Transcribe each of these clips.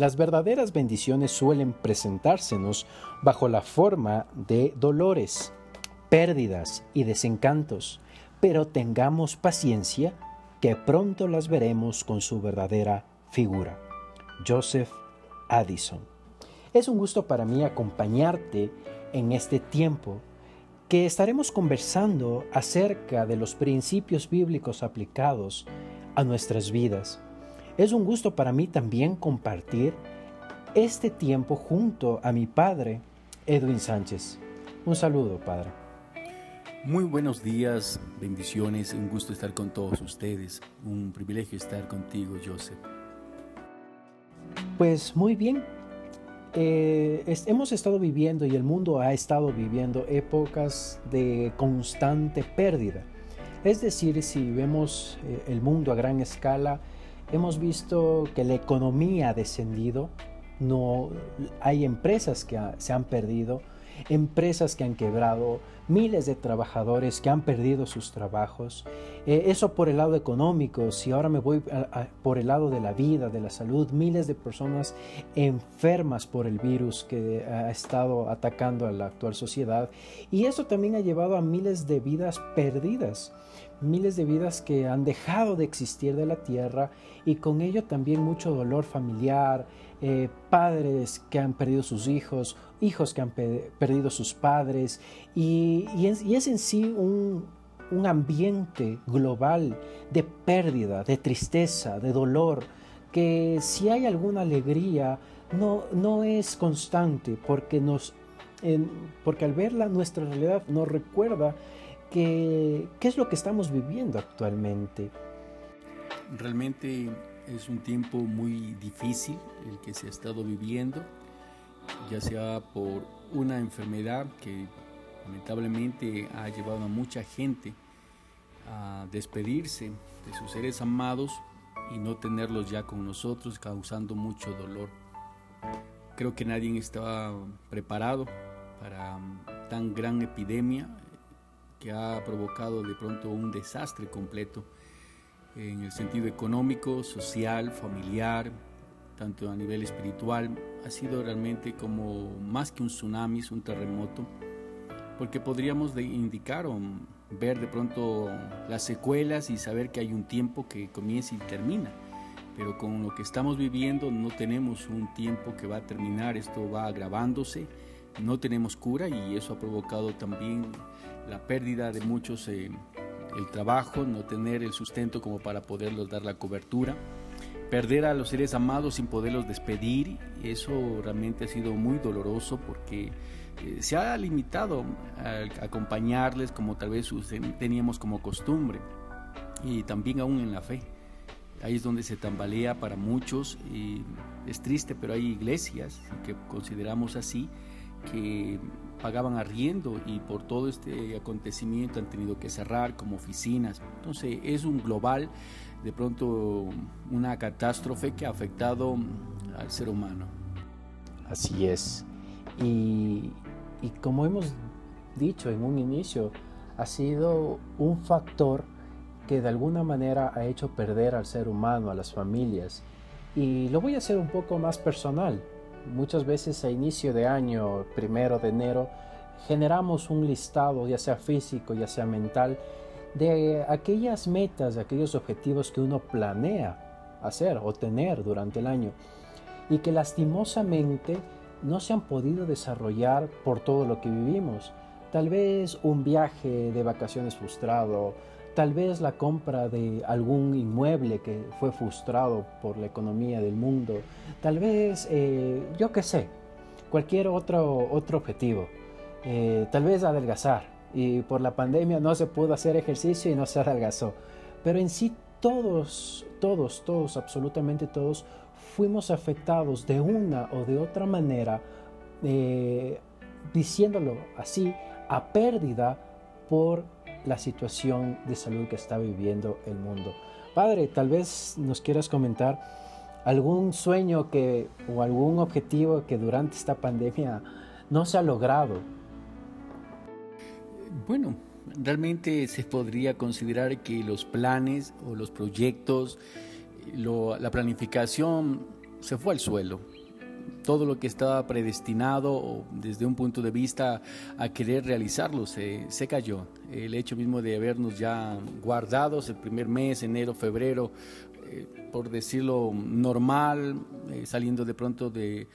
Las verdaderas bendiciones suelen presentársenos bajo la forma de dolores, pérdidas y desencantos, pero tengamos paciencia que pronto las veremos con su verdadera figura. Joseph Addison. Es un gusto para mí acompañarte en este tiempo que estaremos conversando acerca de los principios bíblicos aplicados a nuestras vidas. Es un gusto para mí también compartir este tiempo junto a mi padre, Edwin Sánchez. Un saludo, padre. Muy buenos días, bendiciones, un gusto estar con todos ustedes, un privilegio estar contigo, Joseph. Pues muy bien, eh, hemos estado viviendo y el mundo ha estado viviendo épocas de constante pérdida. Es decir, si vemos eh, el mundo a gran escala, hemos visto que la economía ha descendido, no hay empresas que se han perdido, empresas que han quebrado, miles de trabajadores que han perdido sus trabajos. Eh, eso por el lado económico, si ahora me voy por el lado de la vida, de la salud, miles de personas enfermas por el virus que ha estado atacando a la actual sociedad. Y eso también ha llevado a miles de vidas perdidas miles de vidas que han dejado de existir de la tierra y con ello también mucho dolor familiar, eh, padres que han perdido sus hijos, hijos que han perdido sus padres y, es, en sí un, un ambiente global de pérdida, de tristeza, de dolor, que si hay alguna alegría no, no es constante porque, nos, porque al verla nuestra realidad nos recuerda que, qué es lo que estamos viviendo actualmente. Realmente es un tiempo muy difícil el que se ha estado viviendo, ya sea por una enfermedad que lamentablemente ha llevado a mucha gente a despedirse de sus seres amados y no tenerlos ya con nosotros, causando mucho dolor. Creo que nadie estaba preparado para tan gran epidemia que ha provocado de pronto un desastre completo en el sentido económico, social, familiar, tanto a nivel espiritual. Ha sido realmente como más que un tsunami, es un terremoto, porque podríamos indicar o ver de pronto las secuelas y saber que hay un tiempo que comienza y termina. Pero con lo que estamos viviendo no tenemos un tiempo que va a terminar, esto va agravándose, no tenemos cura y eso ha provocado también la pérdida de muchos eh, el trabajo, no tener el sustento como para poderlos dar la cobertura, perder a los seres amados sin poderlos despedir, eso realmente ha sido muy doloroso porque eh, se ha limitado a acompañarles como tal vez teníamos como costumbre y también aún en la fe. Ahí es donde se tambalea para muchos y es triste, pero hay iglesias que consideramos así que pagaban arriendo y por todo este acontecimiento han tenido que cerrar como oficinas. Entonces es un global, de pronto una catástrofe que ha afectado al ser humano. Así es. Y, y como hemos dicho en un inicio, ha sido un factor que de alguna manera ha hecho perder al ser humano, a las familias. Y lo voy a hacer un poco más personal. Muchas veces a inicio de año, primero de enero, generamos un listado, ya sea físico, ya sea mental, de aquellas metas, de aquellos objetivos que uno planea hacer o tener durante el año y que lastimosamente no se han podido desarrollar por todo lo que vivimos. Tal vez un viaje de vacaciones frustrado, tal vez la compra de algún inmueble que fue frustrado por la economía del mundo, tal vez, eh, yo qué sé, cualquier otro, otro objetivo, eh, tal vez adelgazar, y por la pandemia no se pudo hacer ejercicio y no se adelgazó, pero en sí todos, todos, todos, absolutamente todos, fuimos afectados de una o de otra manera, eh, diciéndolo así, a pérdida por la situación de salud que está viviendo el mundo. Padre, tal vez nos quieras comentar algún sueño que o algún objetivo que durante esta pandemia no se ha logrado. Bueno, realmente se podría considerar que los planes o los proyectos, la planificación se fue al suelo. Todo lo que estaba predestinado desde un punto de vista a querer realizarlo se, cayó. El hecho mismo de habernos ya guardados el primer mes, enero, febrero, eh, por decirlo normal, eh, saliendo de pronto de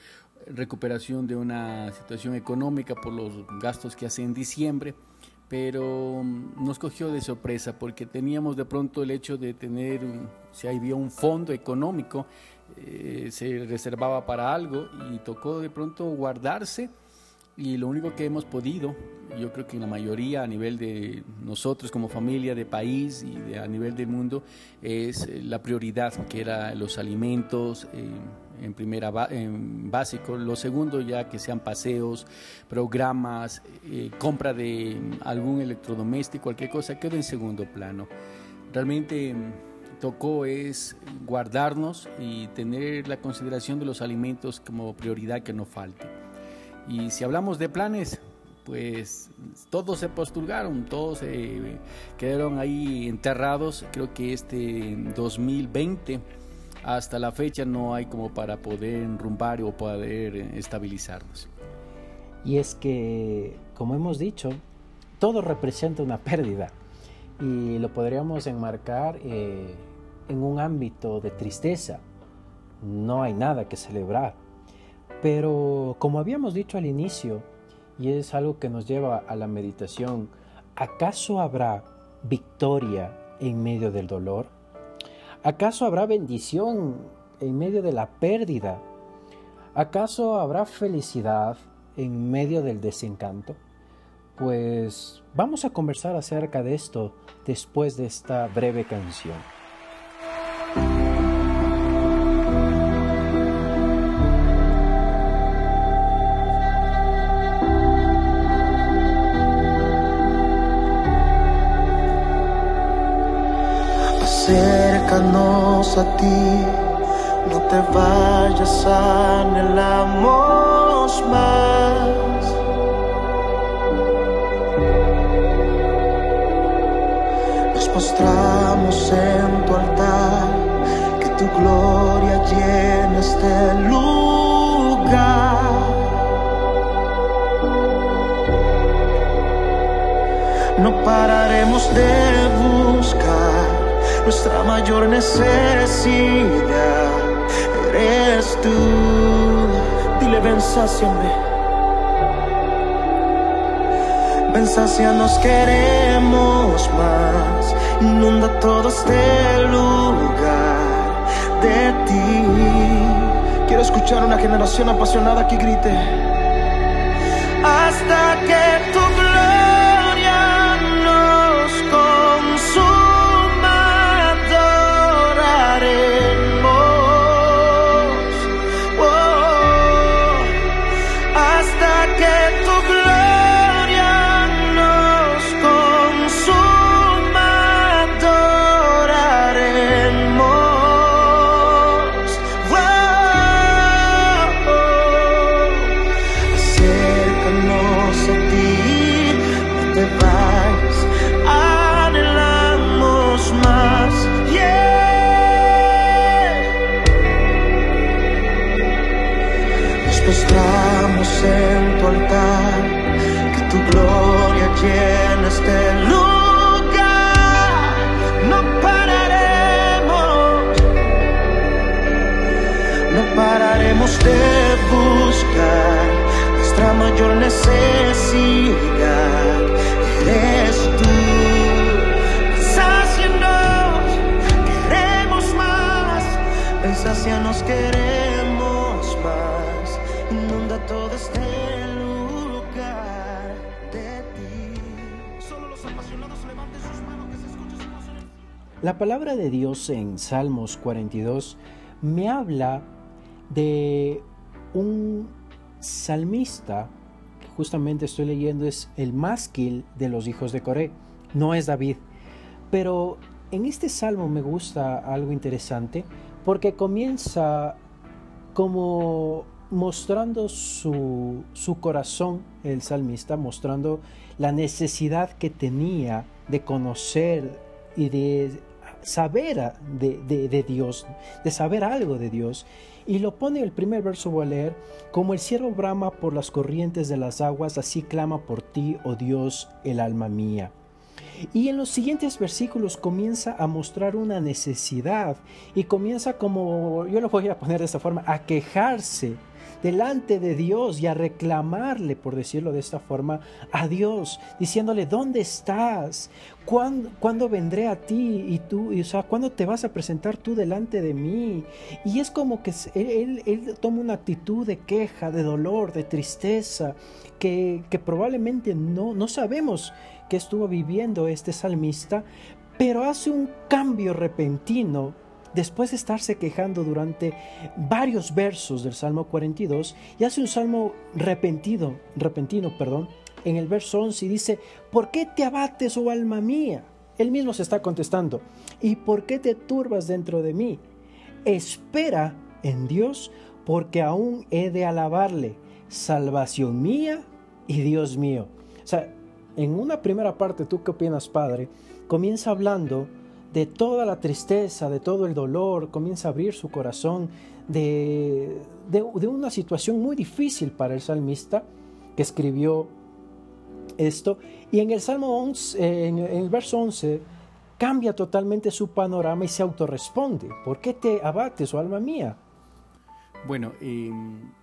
recuperación de una situación económica por los gastos que hace en diciembre, pero mm, nos cogió de sorpresa porque teníamos de pronto el hecho de tener, si había un fondo económico, eh, se reservaba para algo y tocó de pronto guardarse y lo único que hemos podido, yo creo que la mayoría a nivel de nosotros como familia, de país y a nivel del mundo, es la prioridad que era los alimentos. Eh, en primera en básico, lo segundo ya que sean paseos, programas, eh, compra de algún electrodoméstico, cualquier cosa, quedó en segundo plano. Realmente tocó es guardarnos y tener la consideración de los alimentos como prioridad que no falte. Y si hablamos de planes, pues todos se postularon, todos se quedaron ahí enterrados. Creo que este 2020 hasta la fecha no hay como para poder enrumbar o poder estabilizarnos. Y es que, como hemos dicho, todo representa una pérdida y lo podríamos enmarcar eh, en un ámbito de tristeza. No hay nada que celebrar. Pero como habíamos dicho al inicio, y es algo que nos lleva a la meditación, ¿acaso habrá victoria en medio del dolor? ¿Acaso habrá bendición en medio de la pérdida? ¿Acaso habrá felicidad en medio del desencanto? Pues vamos a conversar acerca de esto después de esta breve canción. acércanos a ti, no te vayas, anhelamos más. Postramos en tu altar, que tu gloria llene este lugar. No pararemos de buscar nuestra mayor necesidad eres tú. Dile, ven. Ven, nos queremos más. Inunda todo este lugar de ti. Quiero escuchar una generación apasionada que grite. Hasta que tu en este lugar no pararemos, no pararemos de buscar nuestra mayor necesidad. Eres tú, sacianos, queremos más, ven sacianos, queremos. La palabra de Dios en Salmos 42 me habla de un salmista, que justamente estoy leyendo, es el másquil de los hijos de Coré, no es David. Pero en este salmo me gusta algo interesante porque comienza como mostrando su, su, corazón, el salmista, mostrando la necesidad que tenía de conocer y de saber de, de, Dios, de saber algo de Dios. Y lo pone el primer verso, voy a leer, como el cielo brama por las corrientes de las aguas, así clama por ti, oh Dios, el alma mía. Y en los siguientes versículos comienza a mostrar una necesidad y comienza como, yo lo voy a poner de esta forma, a quejarse delante de Dios y a reclamarle, por decirlo de esta forma, a Dios, diciéndole, ¿dónde estás? ¿Cuándo, vendré a ti? Y tú, o sea, ¿cuándo te vas a presentar tú delante de mí? Y es como que él, toma una actitud de queja, de dolor, de tristeza, que, que probablemente no, no sabemos que estuvo viviendo este salmista, pero hace un cambio repentino después de estarse quejando durante varios versos del Salmo 42 y hace un salmo repentino, repentino, perdón, en el verso 11 y dice, ¿por qué te abates, oh alma mía? Él mismo se está contestando, ¿y por qué te turbas dentro de mí? Espera en Dios, porque aún he de alabarle, salvación mía y Dios mío. O sea, en una primera parte, ¿tú qué opinas, Padre? Comienza hablando de toda la tristeza, de todo el dolor, comienza a abrir su corazón de, de, una situación muy difícil para el salmista que escribió esto. Y en el Salmo 11, en el verso 11, cambia totalmente su panorama y se autorresponde. ¿Por qué te abates, oh alma mía? Bueno,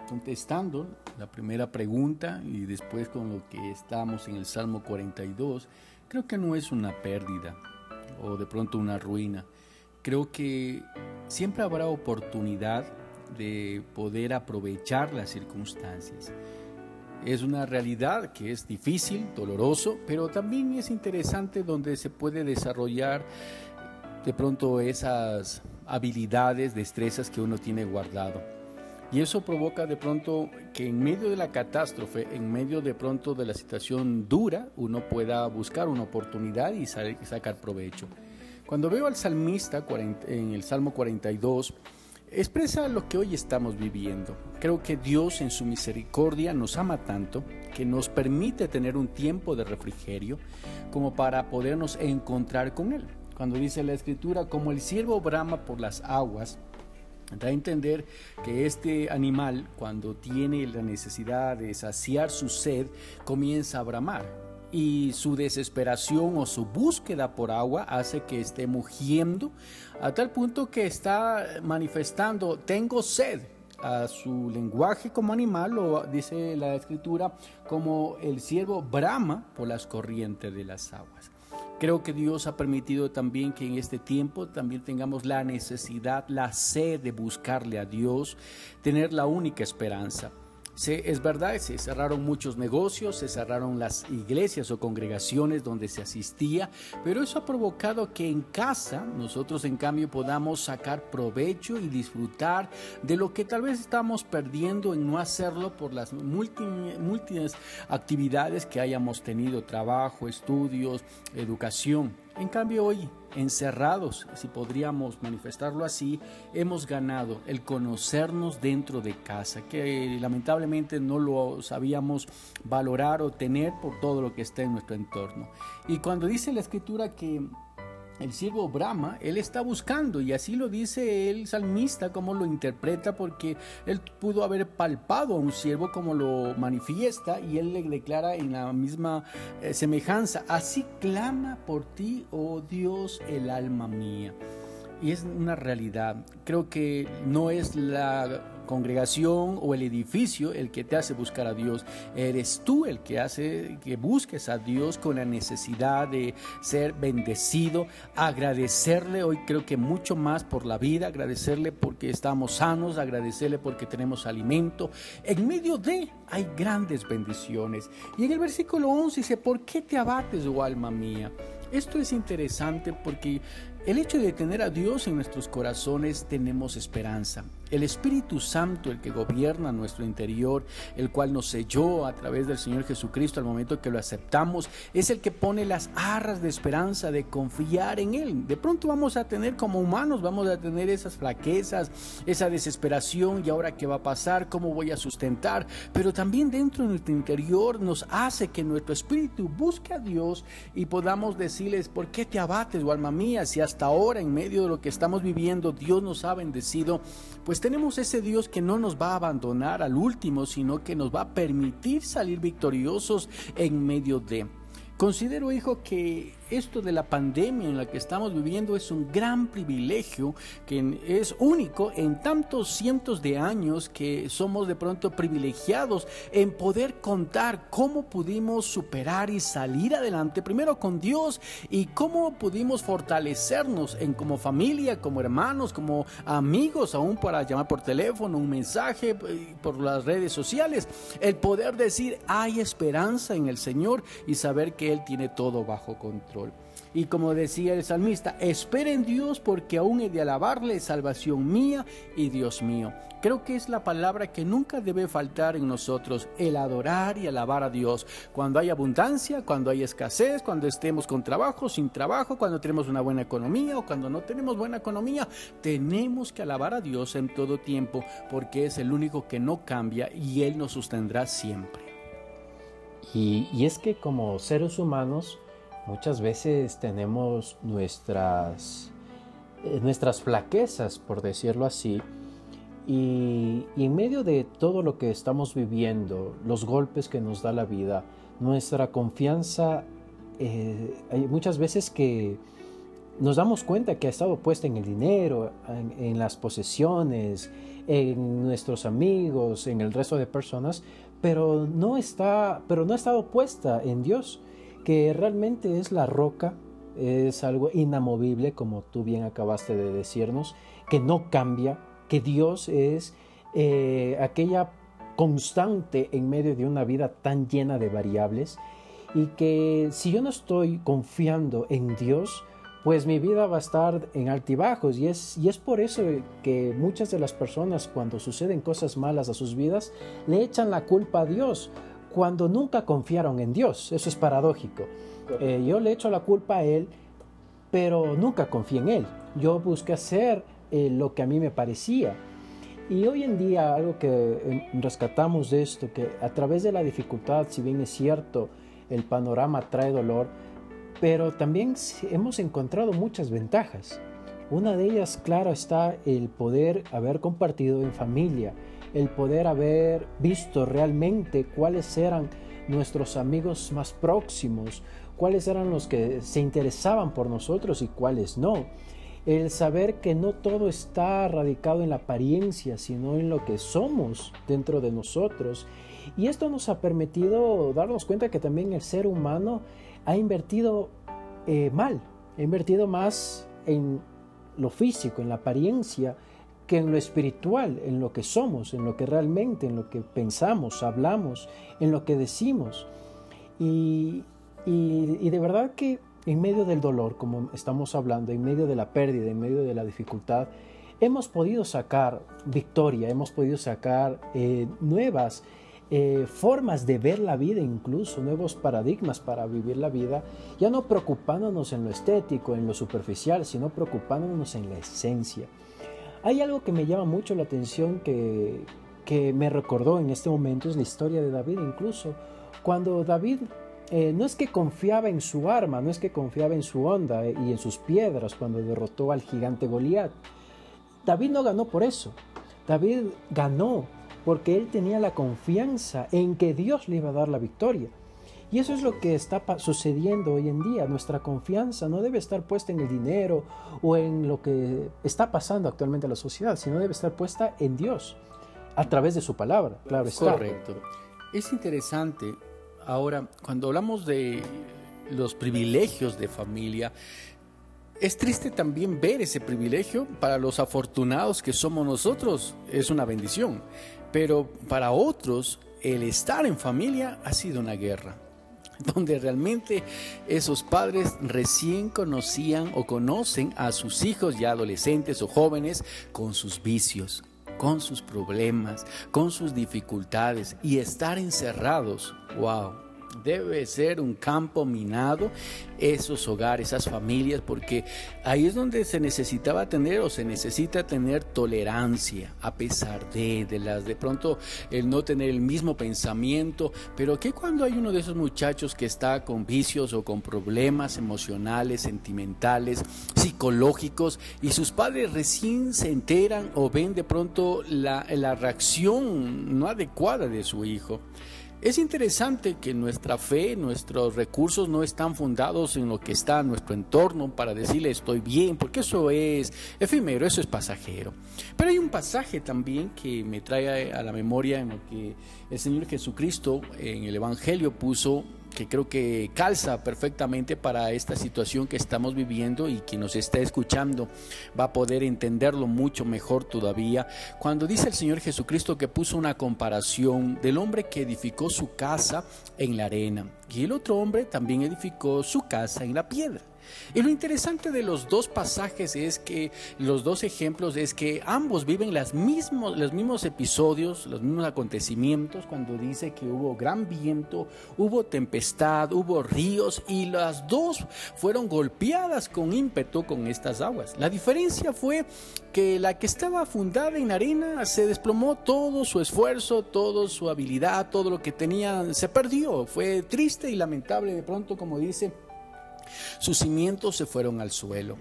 contestando la primera pregunta y después con lo que estamos en el Salmo 42, creo que no es una pérdida o de pronto una ruina. Creo que siempre habrá oportunidad de poder aprovechar las circunstancias. Es una realidad que es difícil, doloroso, pero también es interesante donde se puede desarrollar de pronto esas habilidades, destrezas que uno tiene guardado. Y eso provoca de pronto que en medio de la catástrofe, en medio de pronto de la situación dura, uno pueda buscar una oportunidad y sacar provecho. Cuando veo al salmista en el Salmo 42, expresa lo que hoy estamos viviendo. Creo que Dios en su misericordia nos ama tanto que nos permite tener un tiempo de refrigerio como para podernos encontrar con Él. Cuando dice la escritura, como el siervo brama por las aguas, A entender que este animal, cuando tiene la necesidad de saciar su sed, comienza a bramar. Y su desesperación o su búsqueda por agua hace que esté mugiendo a tal punto que está manifestando, tengo sed, a su lenguaje como animal, o dice la escritura, como el siervo brama por las corrientes de las aguas. Creo que Dios ha permitido también que en este tiempo también tengamos la necesidad, la sed de buscarle a Dios, tener la única esperanza es verdad, se cerraron muchos negocios, se cerraron las iglesias o congregaciones donde se asistía, pero eso ha provocado que en casa nosotros en cambio podamos sacar provecho y disfrutar de lo que tal vez estamos perdiendo en no hacerlo por las múltiples actividades que hayamos tenido, trabajo, estudios, educación. En cambio hoy, encerrados, si podríamos manifestarlo así, hemos ganado el conocernos dentro de casa, que lamentablemente no lo sabíamos valorar o tener por todo lo que está en nuestro entorno. Y cuando dice la escritura que el siervo Brahma, él está buscando, y así lo dice el salmista, como lo interpreta, porque él pudo haber palpado a un siervo como lo manifiesta, y él le declara en la misma eh, semejanza, así clama por ti, oh Dios, el alma mía. Y es una realidad. Creo que no es la congregación o el edificio el que te hace buscar a Dios. Eres tú el que hace que busques a Dios con la necesidad de ser bendecido, agradecerle hoy creo que mucho más por la vida, agradecerle porque estamos sanos, agradecerle porque tenemos alimento. En medio de hay grandes bendiciones. Y en el versículo 11 dice, ¿por qué te abates, oh alma mía? Esto es interesante porque el hecho de tener a Dios en nuestros corazones tenemos esperanza. El Espíritu Santo, el que gobierna nuestro interior, el cual nos selló a través del Señor Jesucristo al momento que lo aceptamos, es el que pone las arras de esperanza, de confiar en Él. De pronto vamos a tener como humanos, vamos a tener esas flaquezas, esa desesperación y ahora qué va a pasar, cómo voy a sustentar, pero también dentro de nuestro interior nos hace que nuestro espíritu busque a Dios y podamos decirles, ¿por qué te abates, o alma mía, si hasta ahora en medio de lo que estamos viviendo Dios nos ha bendecido? Pues tenemos ese Dios que no nos va a abandonar al último, sino que nos va a permitir salir victoriosos en medio de. Considero, hijo, que esto de la pandemia en la que estamos viviendo es un gran privilegio que es único en tantos cientos de años que somos de pronto privilegiados en poder contar cómo pudimos superar y salir adelante, primero con Dios y cómo pudimos fortalecernos en como familia, como hermanos, como amigos, aún para llamar por teléfono, un mensaje eh, por las redes sociales, el poder decir hay esperanza en el Señor y saber que Él tiene todo bajo control. Y como decía el salmista, esperen Dios porque aún he de alabarle, salvación mía y Dios mío. Creo que es la palabra que nunca debe faltar en nosotros, el adorar y alabar a Dios. Cuando hay abundancia, cuando hay escasez, cuando estemos con trabajo, sin trabajo, cuando tenemos una buena economía o cuando no tenemos buena economía, tenemos que alabar a Dios en todo tiempo porque es el único que no cambia y Él nos sostendrá siempre. Y, y es que como seres humanos, Muchas veces tenemos nuestras, eh, nuestras flaquezas, por decirlo así, y, en medio de todo lo que estamos viviendo, los golpes que nos da la vida, nuestra confianza, eh, hay muchas veces que nos damos cuenta que ha estado puesta en el dinero, en, en, las posesiones, en nuestros amigos, en el resto de personas, pero no está, pero no ha estado puesta en Dios que realmente es la roca, es algo inamovible, como tú bien acabaste de decirnos, que no cambia, que Dios es eh, aquella constante en medio de una vida tan llena de variables y que si yo no estoy confiando en Dios, pues mi vida va a estar en altibajos y es, y es por eso que muchas de las personas cuando suceden cosas malas a sus vidas le echan la culpa a Dios cuando nunca confiaron en Dios. Eso es paradójico. Eh, yo le echo la culpa a Él, pero nunca confié en Él. Yo busqué hacer eh, lo que a mí me parecía. Y hoy en día algo que eh, rescatamos de esto, que a través de la dificultad, si bien es cierto, el panorama trae dolor, pero también hemos encontrado muchas ventajas. Una de ellas, claro, está el poder haber compartido en familia, el poder haber visto realmente cuáles eran nuestros amigos más próximos, cuáles eran los que se interesaban por nosotros y cuáles no. El saber que no todo está radicado en la apariencia, sino en lo que somos dentro de nosotros. Y esto nos ha permitido darnos cuenta que también el ser humano ha invertido eh, mal, ha invertido más en lo físico, en la apariencia, que en lo espiritual, en lo que somos, en lo que realmente, en lo que pensamos, hablamos, en lo que decimos. Y, y, de verdad que en medio del dolor, como estamos hablando, en medio de la pérdida, en medio de la dificultad, hemos podido sacar victoria, hemos podido sacar eh, nuevas eh, formas de ver la vida, incluso nuevos paradigmas para vivir la vida, ya no preocupándonos en lo estético, en lo superficial, sino preocupándonos en la esencia. Hay algo que me llama mucho la atención que, que me recordó en este momento, es la historia de David incluso. Cuando David eh, no es que confiaba en su arma, no es que confiaba en su onda y en sus piedras cuando derrotó al gigante Goliat. David no ganó por eso. David ganó porque él tenía la confianza en que Dios le iba a dar la victoria. Y eso es lo que está sucediendo hoy en día. Nuestra confianza no debe estar puesta en el dinero o en lo que está pasando actualmente en la sociedad, sino debe estar puesta en Dios, a través de su palabra. Claro está. Correcto. Es interesante, ahora, cuando hablamos de los privilegios de familia, es triste también ver ese privilegio para los afortunados que somos nosotros, es una bendición, pero para otros el estar en familia ha sido una guerra. donde realmente esos padres recién conocían o conocen a sus hijos ya adolescentes o jóvenes con sus vicios, con sus problemas, con sus dificultades y estar encerrados, wow, debe ser un campo minado esos hogares, esas familias, porque ahí es donde se necesitaba tener o se necesita tener tolerancia a pesar de, de las de pronto el no tener el mismo pensamiento, pero que cuando hay uno de esos muchachos que está con vicios o con problemas emocionales, sentimentales, psicológicos y sus padres recién se enteran o ven de pronto la, la reacción no adecuada de su hijo. Es interesante que nuestra fe, nuestros recursos no están fundados en lo que está en nuestro entorno para decirle estoy bien, porque eso es efímero, eso es pasajero. Pero hay un pasaje también que me trae a la memoria en lo que el Señor Jesucristo en el Evangelio puso que creo que calza perfectamente para esta situación que estamos viviendo y quien nos está escuchando va a poder entenderlo mucho mejor todavía. Cuando dice el Señor Jesucristo que puso una comparación del hombre que edificó su casa en la arena y el otro hombre también edificó su casa en la piedra. Y lo interesante de los dos pasajes es que, los dos ejemplos es que ambos viven mismos, los mismos episodios, los mismos acontecimientos, cuando dice que hubo gran viento, hubo tempestad, hubo ríos y las dos fueron golpeadas con ímpetu con estas aguas. La diferencia fue que la que estaba fundada en arena se desplomó todo su esfuerzo, toda su habilidad, todo lo que tenía se perdió. Fue triste y lamentable de pronto, como dice sus cimientos se fueron al suelo.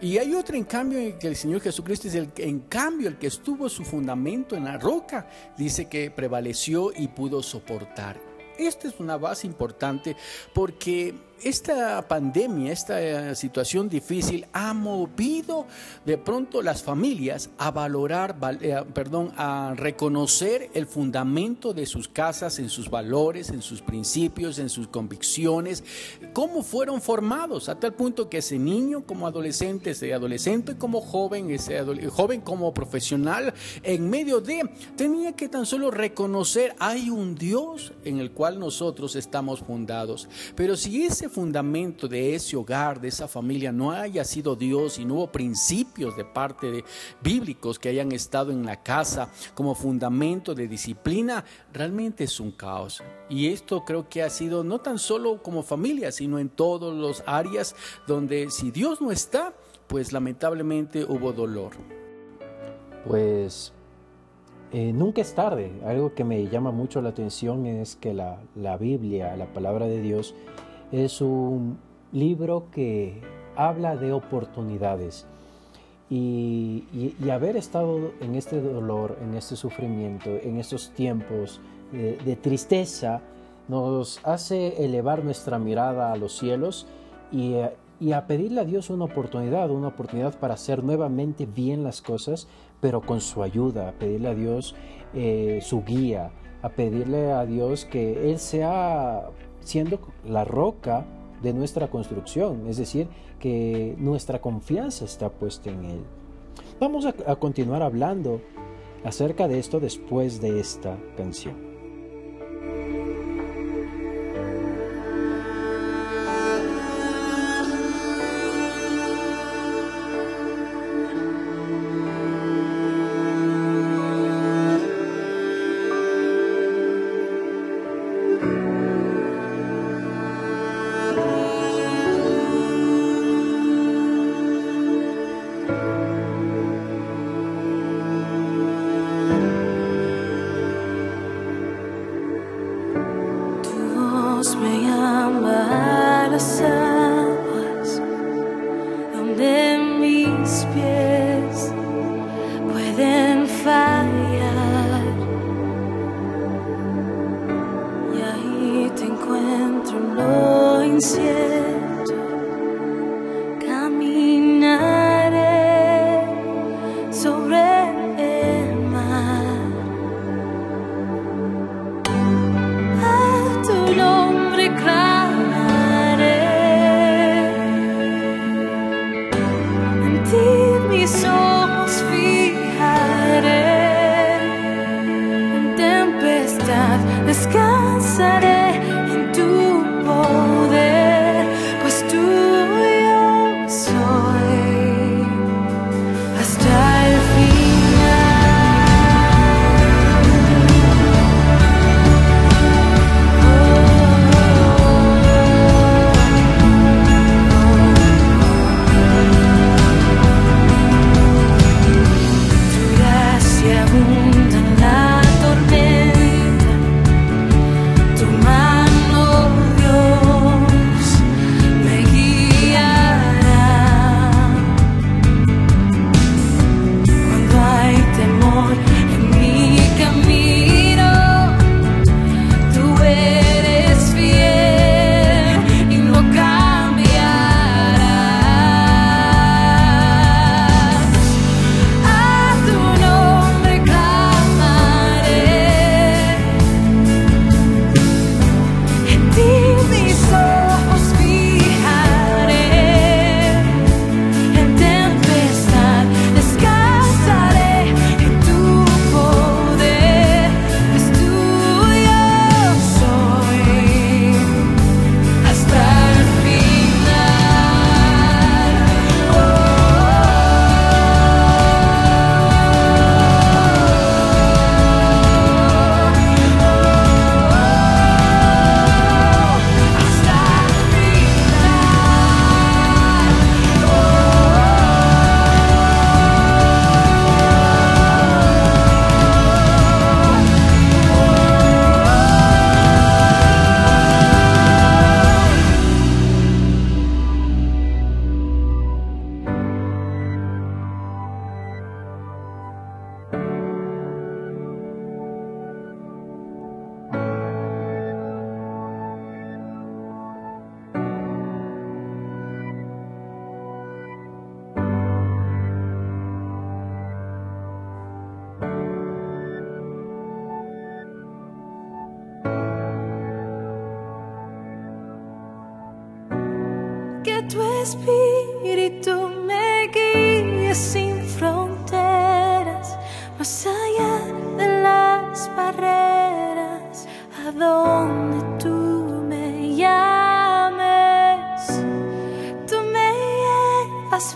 Y hay otra en cambio en que el Señor Jesucristo es el en cambio el que estuvo su fundamento en la roca, dice que prevaleció y pudo soportar. Esta es una base importante porque esta pandemia, esta eh, situación difícil ha movido de pronto las familias a valorar, eh, perdón, a reconocer el fundamento de sus casas en sus valores, en sus principios, en sus convicciones, cómo fueron formados, a tal punto que ese niño como adolescente, ese adolescente como joven, ese joven como profesional, en medio de, tenía que tan solo reconocer, hay un Dios en el cual nosotros estamos fundados. Pero si ese fundamento de ese hogar, de esa familia, no haya sido Dios y no hubo principios de parte de bíblicos que hayan estado en la casa como fundamento de disciplina, realmente es un caos. Y esto creo que ha sido no tan solo como familia, sino en todas las áreas donde si Dios no está, pues lamentablemente hubo dolor. Pues eh, nunca es tarde. Algo que me llama mucho la atención es que la, la Biblia, la palabra de Dios, es un libro que habla de oportunidades. Y, haber estado en este dolor, en este sufrimiento, en estos tiempos de, tristeza, nos hace elevar nuestra mirada a los cielos y, a pedirle a Dios una oportunidad, una oportunidad para hacer nuevamente bien las cosas, pero con su ayuda, a pedirle a Dios eh, su guía, a pedirle a Dios que Él sea siendo la roca de nuestra construcción, es decir, que nuestra confianza está puesta en Él. Vamos a, continuar hablando acerca de esto después de esta canción.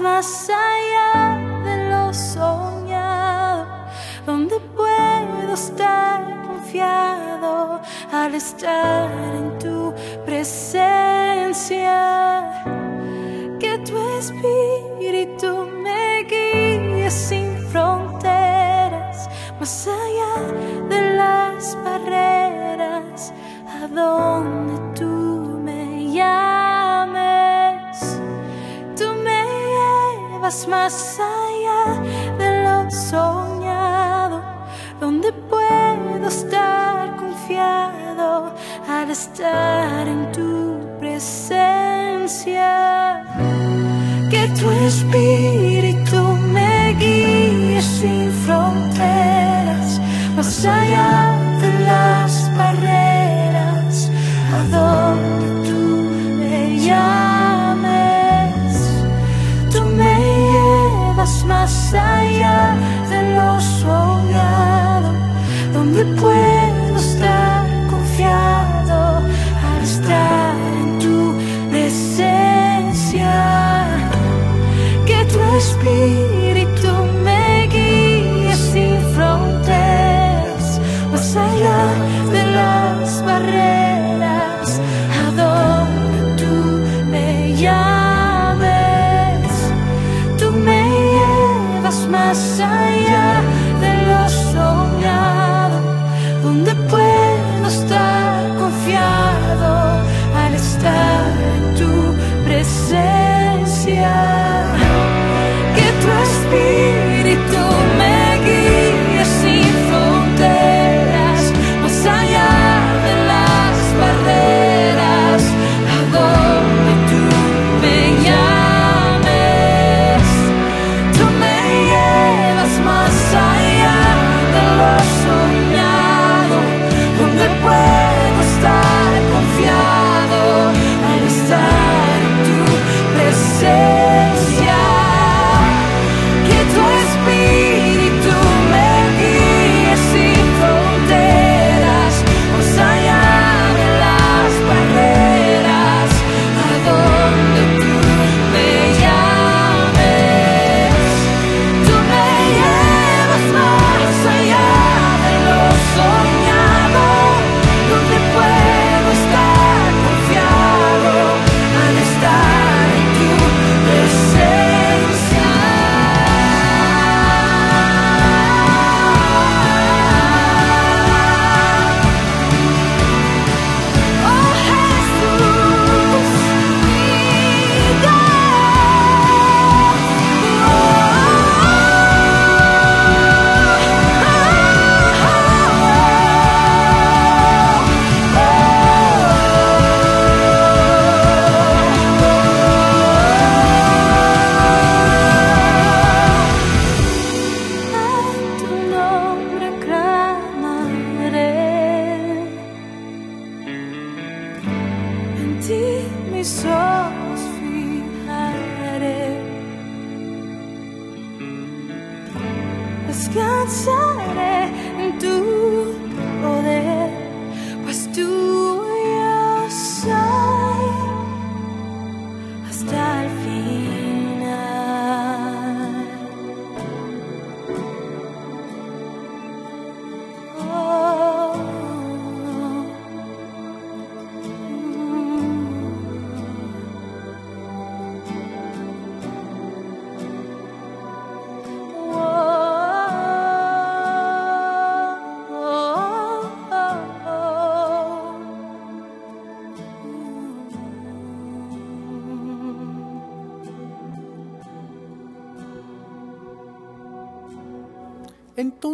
Más allá de lo soñado, donde puedo estar confiado al estar en tu presencia. Que tu espíritu más allá de lo soñado, donde puedo estar confiado al estar en tu presencia. Que tu espíritu me guíe sin fronteras, más allá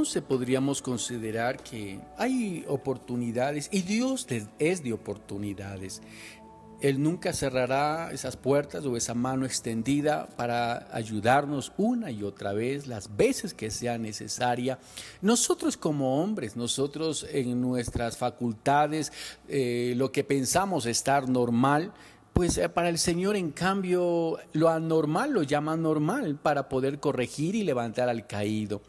Entonces podríamos considerar que hay oportunidades y Dios es de oportunidades. Él nunca cerrará esas puertas o esa mano extendida para ayudarnos una y otra vez, las veces que sea necesaria. Nosotros como hombres, nosotros en nuestras facultades, eh, lo que pensamos estar normal, Pues eh, para el Señor, en cambio, lo anormal lo llama normal para poder corregir y levantar al caído.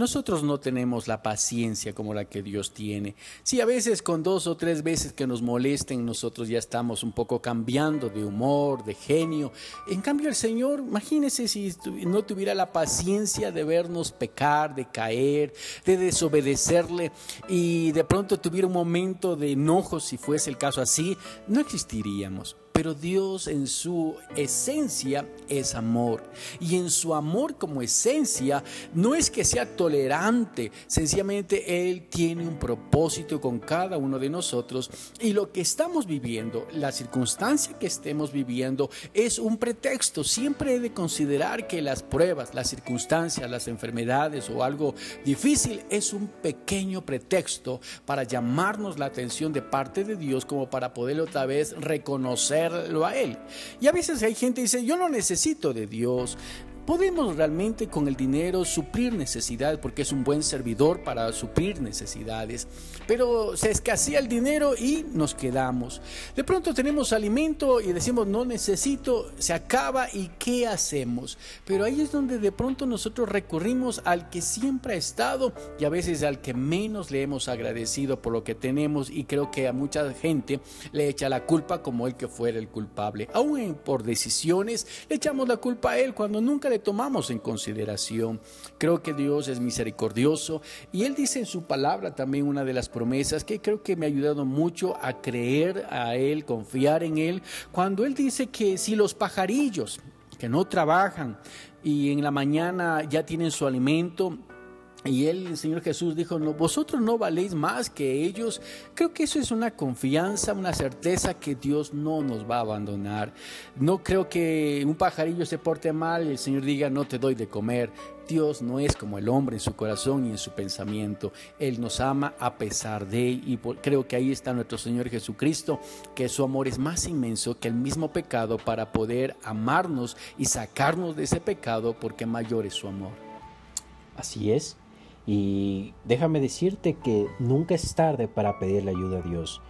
Nosotros no tenemos la paciencia como la que Dios tiene. Si a veces con dos o tres veces que nos molesten, nosotros ya estamos un poco cambiando de humor, de genio. En cambio el Señor, imagínese si no tuviera la paciencia de vernos pecar, de caer, de desobedecerle y de pronto tuviera un momento de enojo, si fuese el caso así, no existiríamos. Pero Dios en su esencia es amor. Y en su amor como esencia no es que sea tolerante, sencillamente Él tiene un propósito con cada uno de nosotros. Y lo que estamos viviendo, la circunstancia que estemos viviendo, es un pretexto. Siempre he de considerar que las pruebas, las circunstancias, las enfermedades o algo difícil es un pequeño pretexto para llamarnos la atención de parte de Dios como para poder otra vez reconocer a Él. Y a veces hay gente que dice, yo no necesito de Dios, podemos realmente con el dinero suplir necesidades porque es un buen servidor para suplir necesidades, pero se escasea el dinero y nos quedamos. De pronto tenemos alimento y decimos no necesito, se acaba y ¿qué hacemos? Pero ahí es donde de pronto nosotros recurrimos al que siempre ha estado y a veces al que menos le hemos agradecido por lo que tenemos y creo que a mucha gente le echa la culpa como el que fuera el culpable. Aún por decisiones le echamos la culpa a él cuando nunca le tomamos en consideración. Creo que Dios es misericordioso y Él dice en su palabra también una de las promesas que creo que me ha ayudado mucho a creer a Él, confiar en Él, cuando Él dice que si los pajarillos que no trabajan y en la mañana ya tienen su alimento, y él, el Señor Jesús dijo, no, vosotros no valéis más que ellos. Creo que eso es una confianza, una certeza que Dios no nos va a abandonar. No creo que un pajarillo se porte mal y el Señor diga, no te doy de comer. Dios no es como el hombre en su corazón y en su pensamiento. Él nos ama a pesar de, y creo que ahí está nuestro Señor Jesucristo, que su amor es más inmenso que el mismo pecado para poder amarnos y sacarnos de ese pecado porque mayor es su amor. Así es. Y déjame decirte que nunca es tarde para pedirle ayuda a Dios.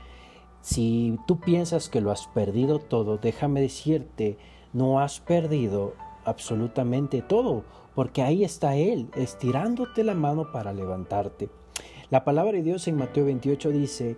Si tú piensas que lo has perdido todo, déjame decirte, no has perdido absolutamente todo, porque ahí está Él, estirándote la mano para levantarte. La palabra de Dios en Mateo 28 dice,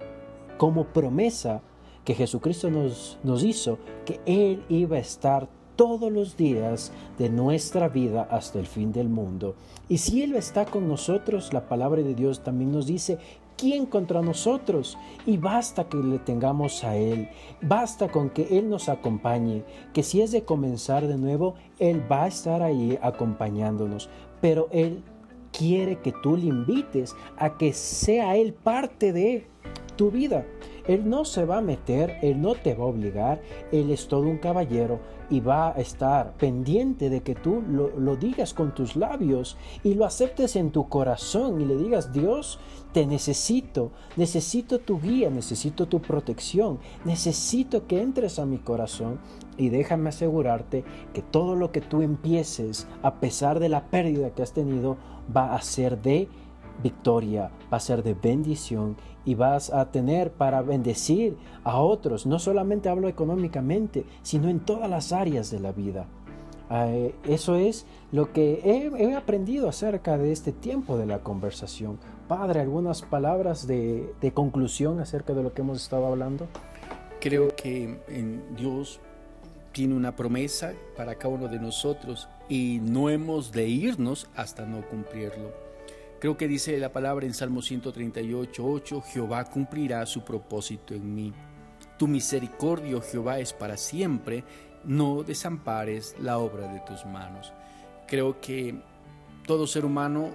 como promesa que Jesucristo nos, nos hizo, que Él iba a estar todos los días de nuestra vida hasta el fin del mundo. Y si Él está con nosotros, la palabra de Dios también nos dice, ¿quién contra nosotros? Y basta que le tengamos a Él, basta con que Él nos acompañe, que si es de comenzar de nuevo, Él va a estar ahí acompañándonos, pero Él quiere que tú le invites a que sea Él parte de tu vida. Él no se va a meter, Él no te va a obligar, Él es todo un caballero y va a estar pendiente de que tú lo, digas con tus labios y lo aceptes en tu corazón y le digas, Dios, te necesito, necesito tu guía, necesito tu protección, necesito que entres a mi corazón y déjame asegurarte que todo lo que tú empieces, a pesar de la pérdida que has tenido, va a ser de victoria, va a ser de bendición y vas a tener para bendecir a otros. No solamente hablo económicamente, sino en todas las áreas de la vida. Eh, eso es lo que he, aprendido acerca de este tiempo de la conversación. Padre, algunas palabras de, de conclusión acerca de lo que hemos estado hablando. Creo que en Dios tiene una promesa para cada uno de nosotros y no hemos de irnos hasta no cumplirlo. Creo que dice la palabra en Salmo 138, 8, Jehová cumplirá su propósito en mí. Tu misericordia, Jehová, es para siempre, no desampares la obra de tus manos. Creo que todo ser humano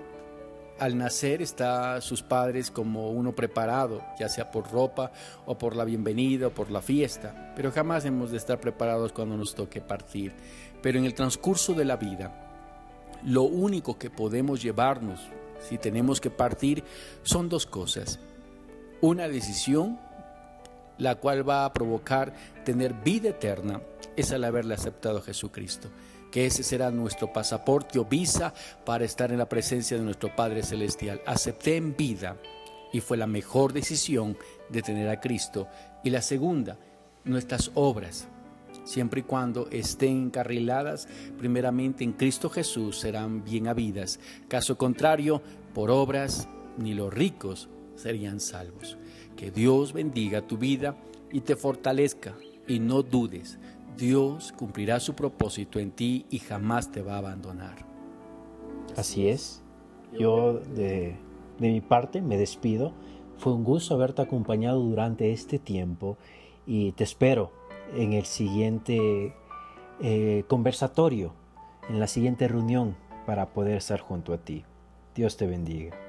al nacer está sus padres como uno preparado, ya sea por ropa o por la bienvenida o por la fiesta, pero jamás hemos de estar preparados cuando nos toque partir. Pero en el transcurso de la vida, lo único que podemos llevarnos si tenemos que partir, son dos cosas. Una decisión, la cual va a provocar tener vida eterna, es al haberle aceptado a Jesucristo. Que ese será nuestro pasaporte o visa para estar en la presencia de nuestro Padre Celestial. Acepté en vida y fue la mejor decisión de tener a Cristo. Y la segunda, nuestras obras siempre y cuando estén encarriladas primeramente en Cristo Jesús, serán bien habidas. Caso contrario, por obras, ni los ricos serían salvos. Que Dios bendiga tu vida y te fortalezca y no dudes. Dios cumplirá su propósito en ti y jamás te va a abandonar. Así es. Yo de, de mi parte me despido. Fue un gusto haberte acompañado durante este tiempo y te espero en el siguiente eh, conversatorio, en la siguiente reunión para poder estar junto a ti. Dios te bendiga.